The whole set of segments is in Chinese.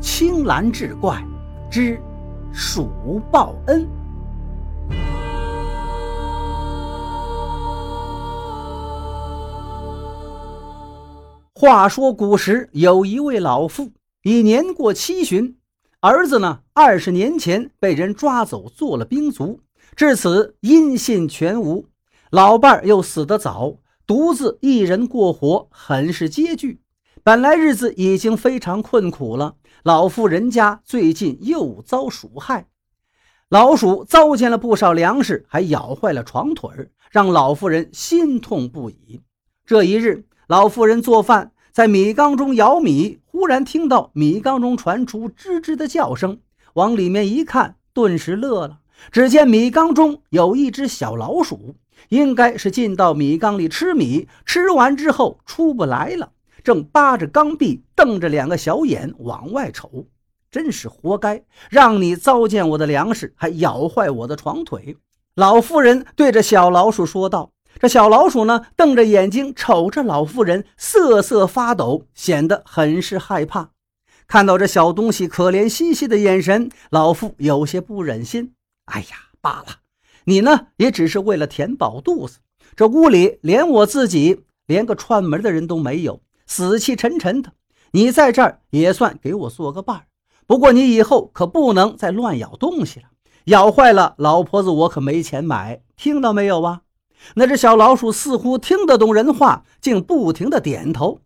青蓝志怪之蜀报恩。话说古时有一位老妇，已年过七旬，儿子呢，二十年前被人抓走做了兵卒，至此音信全无。老伴儿又死得早，独自一人过活，很是拮据。本来日子已经非常困苦了，老妇人家最近又遭鼠害，老鼠糟践了不少粮食，还咬坏了床腿，让老妇人心痛不已。这一日，老妇人做饭，在米缸中舀米，忽然听到米缸中传出吱吱的叫声，往里面一看，顿时乐了。只见米缸中有一只小老鼠，应该是进到米缸里吃米，吃完之后出不来了。正扒着缸壁，瞪着两个小眼往外瞅，真是活该！让你糟践我的粮食，还咬坏我的床腿。老妇人对着小老鼠说道：“这小老鼠呢，瞪着眼睛瞅着老妇人，瑟瑟发抖，显得很是害怕。看到这小东西可怜兮兮的眼神，老妇有些不忍心。哎呀，罢了，你呢，也只是为了填饱肚子。这屋里连我自己，连个串门的人都没有。”死气沉沉的，你在这儿也算给我做个伴儿。不过你以后可不能再乱咬东西了，咬坏了老婆子我可没钱买，听到没有啊？那只小老鼠似乎听得懂人话，竟不停的点头。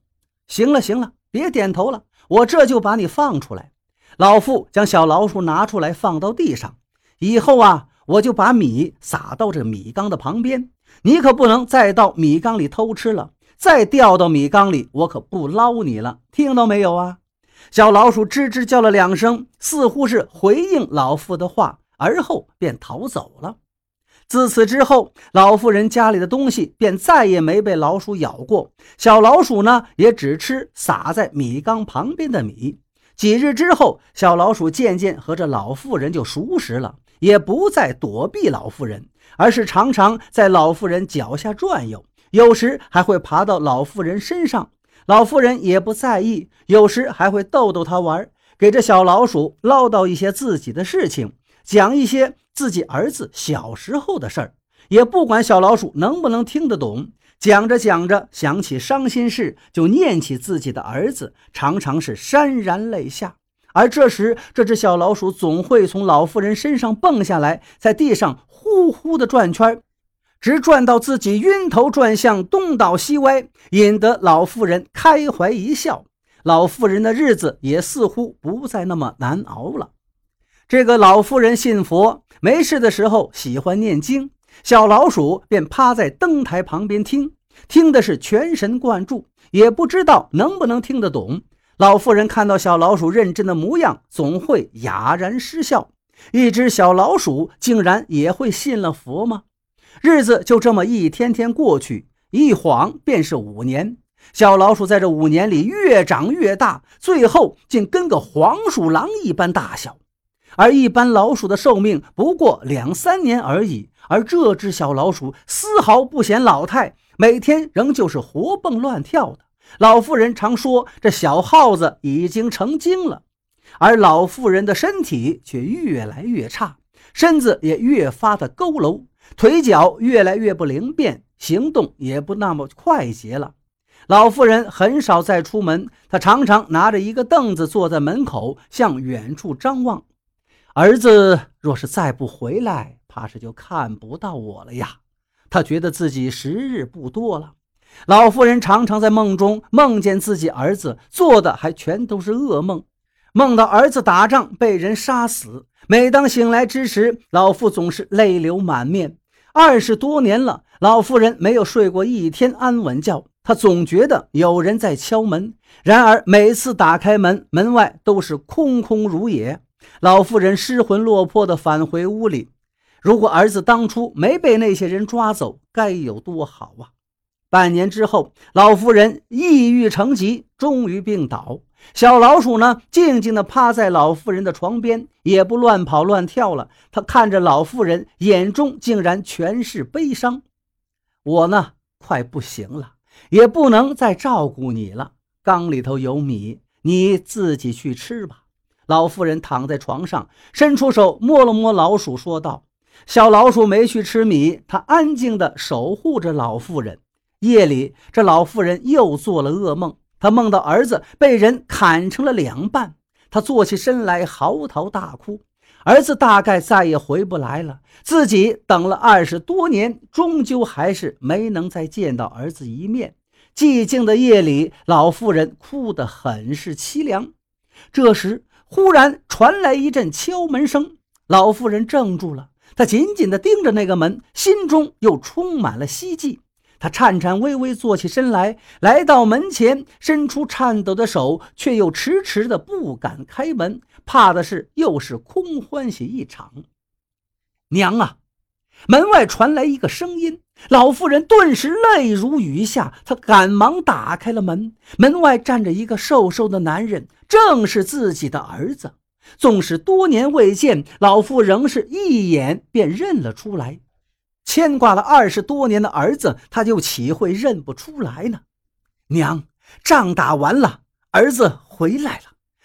行了行了，别点头了，我这就把你放出来。老妇将小老鼠拿出来放到地上，以后啊，我就把米撒到这米缸的旁边，你可不能再到米缸里偷吃了。再掉到米缸里，我可不捞你了，听到没有啊？小老鼠吱吱叫了两声，似乎是回应老妇的话，而后便逃走了。自此之后，老妇人家里的东西便再也没被老鼠咬过。小老鼠呢，也只吃撒在米缸旁边的米。几日之后，小老鼠渐渐和这老妇人就熟识了，也不再躲避老妇人，而是常常在老妇人脚下转悠。有时还会爬到老妇人身上，老妇人也不在意。有时还会逗逗他玩，给这小老鼠唠叨一些自己的事情，讲一些自己儿子小时候的事儿，也不管小老鼠能不能听得懂。讲着讲着，想起伤心事，就念起自己的儿子，常常是潸然泪下。而这时，这只小老鼠总会从老妇人身上蹦下来，在地上呼呼地转圈直转到自己晕头转向，东倒西歪，引得老妇人开怀一笑。老妇人的日子也似乎不再那么难熬了。这个老妇人信佛，没事的时候喜欢念经，小老鼠便趴在灯台旁边听，听的是全神贯注，也不知道能不能听得懂。老妇人看到小老鼠认真的模样，总会哑然失笑。一只小老鼠竟然也会信了佛吗？日子就这么一天天过去，一晃便是五年。小老鼠在这五年里越长越大，最后竟跟个黄鼠狼一般大小。而一般老鼠的寿命不过两三年而已，而这只小老鼠丝毫不显老态，每天仍旧是活蹦乱跳的。老妇人常说，这小耗子已经成精了。而老妇人的身体却越来越差，身子也越发的佝偻。腿脚越来越不灵便，行动也不那么快捷了。老妇人很少再出门，她常常拿着一个凳子坐在门口，向远处张望。儿子若是再不回来，怕是就看不到我了呀。她觉得自己时日不多了。老妇人常常在梦中梦见自己儿子，做的还全都是噩梦，梦到儿子打仗被人杀死。每当醒来之时，老妇总是泪流满面。二十多年了，老妇人没有睡过一天安稳觉。她总觉得有人在敲门，然而每次打开门，门外都是空空如也。老妇人失魂落魄地返回屋里。如果儿子当初没被那些人抓走，该有多好啊！半年之后，老妇人抑郁成疾，终于病倒。小老鼠呢，静静地趴在老妇人的床边，也不乱跑乱跳了。他看着老妇人，眼中竟然全是悲伤。我呢，快不行了，也不能再照顾你了。缸里头有米，你自己去吃吧。老妇人躺在床上，伸出手摸了摸老鼠，说道：“小老鼠没去吃米，它安静地守护着老妇人。”夜里，这老妇人又做了噩梦，他梦到儿子被人砍成了两半，他坐起身来嚎啕大哭。儿子大概再也回不来了，自己等了二十多年，终究还是没能再见到儿子一面。寂静的夜里，老妇人哭得很是凄凉。这时，忽然传来一阵敲门声，老妇人怔住了，她紧紧地盯着那个门，心中又充满了希冀。他颤颤巍巍坐起身来，来到门前，伸出颤抖的手，却又迟迟的不敢开门，怕的是又是空欢喜一场。娘啊！门外传来一个声音，老妇人顿时泪如雨下，她赶忙打开了门。门外站着一个瘦瘦的男人，正是自己的儿子。纵使多年未见，老妇仍是一眼便认了出来。牵挂了二十多年的儿子，他又岂会认不出来呢？娘，仗打完了，儿子回来了。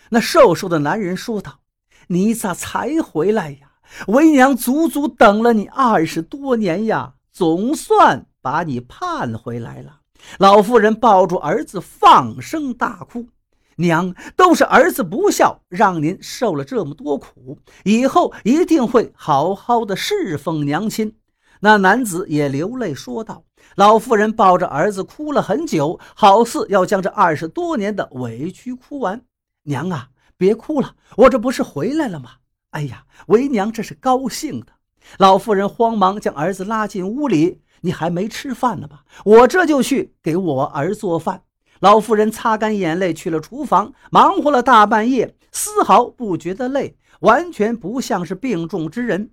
那瘦瘦的男人说道：“你咋才回来呀？为娘足足等了你二十多年呀，总算把你盼回来了。”老妇人抱住儿子，放声大哭：“娘，都是儿子不孝，让您受了这么多苦，以后一定会好好的侍奉娘亲。”那男子也流泪说道：“老妇人抱着儿子哭了很久，好似要将这二十多年的委屈哭完。娘啊，别哭了，我这不是回来了吗？哎呀，为娘这是高兴的。”老妇人慌忙将儿子拉进屋里：“你还没吃饭呢吧？我这就去给我儿做饭。”老妇人擦干眼泪去了厨房，忙活了大半夜，丝毫不觉得累，完全不像是病重之人。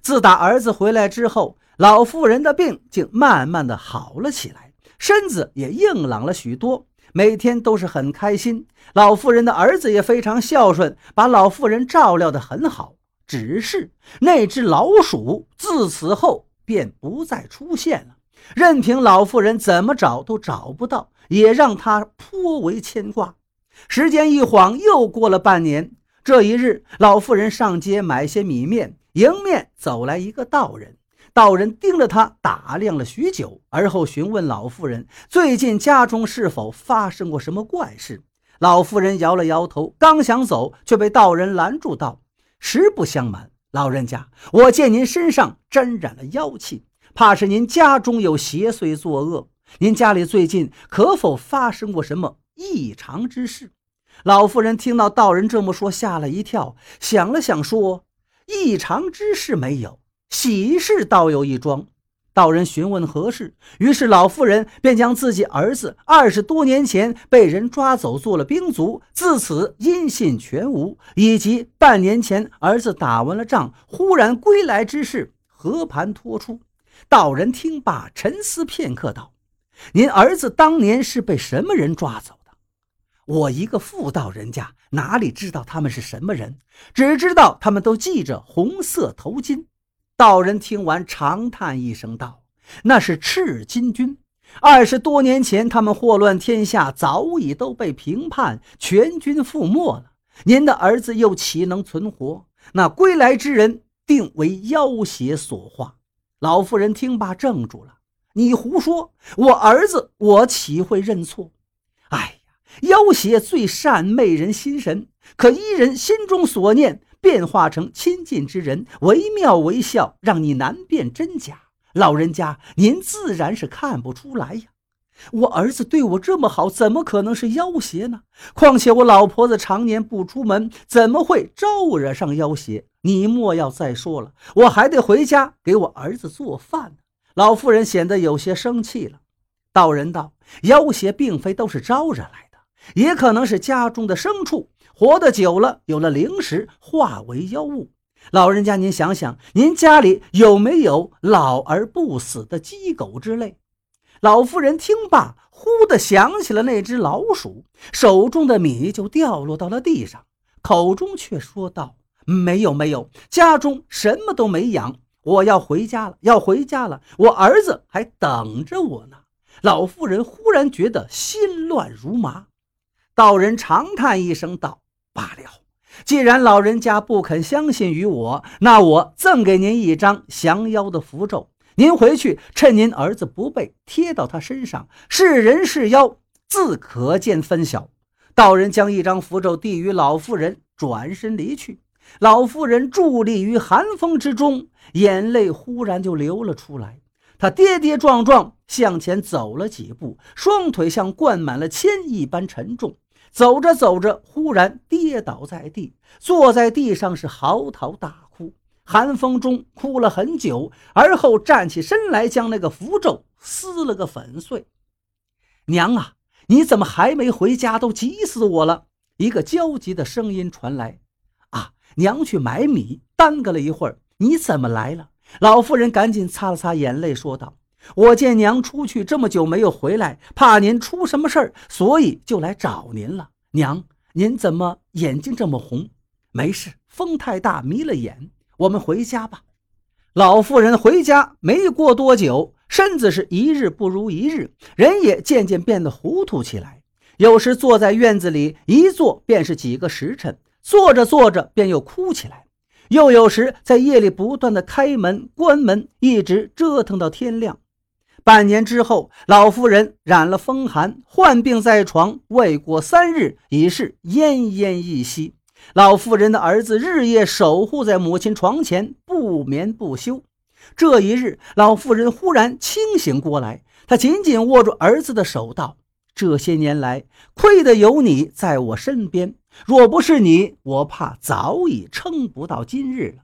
自打儿子回来之后，老妇人的病竟慢慢的好了起来，身子也硬朗了许多，每天都是很开心。老妇人的儿子也非常孝顺，把老妇人照料得很好。只是那只老鼠自此后便不再出现了，任凭老妇人怎么找都找不到，也让他颇为牵挂。时间一晃，又过了半年。这一日，老妇人上街买些米面，迎面走来一个道人。道人盯着他打量了许久，而后询问老妇人：“最近家中是否发生过什么怪事？”老妇人摇了摇头，刚想走，却被道人拦住道：“实不相瞒，老人家，我见您身上沾染了妖气，怕是您家中有邪祟作恶。您家里最近可否发生过什么异常之事？”老妇人听到道人这么说，吓了一跳，想了想说：“异常之事没有。”喜事倒有一桩，道人询问何事，于是老妇人便将自己儿子二十多年前被人抓走做了兵卒，自此音信全无，以及半年前儿子打完了仗忽然归来之事和盘托出。道人听罢，沉思片刻，道：“您儿子当年是被什么人抓走的？我一个妇道人家，哪里知道他们是什么人？只知道他们都系着红色头巾。”道人听完，长叹一声道：“那是赤金军。二十多年前，他们祸乱天下，早已都被平叛，全军覆没了。您的儿子又岂能存活？那归来之人，定为妖邪所化。”老妇人听罢，怔住了：“你胡说！我儿子，我岂会认错？哎呀，妖邪最善媚人心神，可依人心中所念。”变化成亲近之人，惟妙惟肖，让你难辨真假。老人家，您自然是看不出来呀。我儿子对我这么好，怎么可能是妖邪呢？况且我老婆子常年不出门，怎么会招惹上妖邪？你莫要再说了，我还得回家给我儿子做饭呢。老妇人显得有些生气了。道人道：妖邪并非都是招惹来的，也可能是家中的牲畜。活得久了，有了灵识，化为妖物。老人家，您想想，您家里有没有老而不死的鸡狗之类？老妇人听罢，忽地想起了那只老鼠，手中的米就掉落到了地上，口中却说道：“没有，没有，家中什么都没养。我要回家了，要回家了，我儿子还等着我呢。”老妇人忽然觉得心乱如麻。道人长叹一声道。罢了，既然老人家不肯相信于我，那我赠给您一张降妖的符咒。您回去，趁您儿子不备，贴到他身上，是人是妖，自可见分晓。道人将一张符咒递于老妇人，转身离去。老妇人伫立于寒风之中，眼泪忽然就流了出来。她跌跌撞撞向前走了几步，双腿像灌满了铅一般沉重。走着走着，忽然跌倒在地，坐在地上是嚎啕大哭。寒风中哭了很久，而后站起身来，将那个符咒撕了个粉碎。娘啊，你怎么还没回家？都急死我了！一个焦急的声音传来。啊，娘去买米，耽搁了一会儿。你怎么来了？老妇人赶紧擦了擦眼泪，说道：“我见娘出去这么久没有回来，怕您出什么事儿，所以就来找您了。娘，您怎么眼睛这么红？没事，风太大，迷了眼。”我们回家吧。老妇人回家没过多久，身子是一日不如一日，人也渐渐变得糊涂起来。有时坐在院子里一坐便是几个时辰，坐着坐着便又哭起来。又有时在夜里不断的开门关门，一直折腾到天亮。半年之后，老妇人染了风寒，患病在床，未过三日，已是奄奄一息。老妇人的儿子日夜守护在母亲床前，不眠不休。这一日，老妇人忽然清醒过来，她紧紧握住儿子的手，道：“这些年来，亏得有你在我身边，若不是你，我怕早已撑不到今日了。”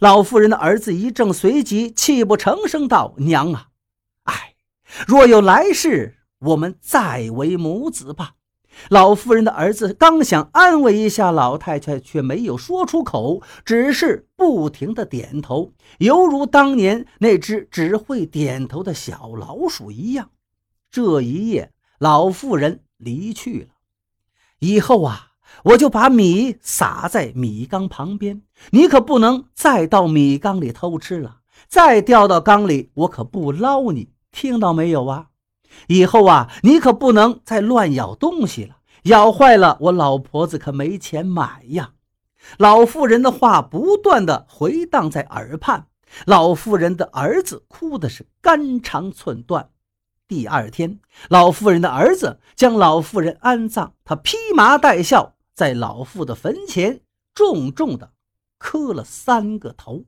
老妇人的儿子一怔，随即泣不成声道：“娘啊，若有来世，我们再为母子吧。”老妇人的儿子刚想安慰一下老太太，却没有说出口，只是不停的点头，犹如当年那只只会点头的小老鼠一样。这一夜，老妇人离去了。以后啊，我就把米撒在米缸旁边，你可不能再到米缸里偷吃了。再掉到缸里，我可不捞你，听到没有啊？以后啊，你可不能再乱咬东西了，咬坏了我老婆子可没钱买呀。老妇人的话不断的回荡在耳畔，老妇人的儿子哭的是肝肠寸断。第二天，老妇人的儿子将老妇人安葬，他披麻戴孝，在老妇的坟前重重的磕了三个头。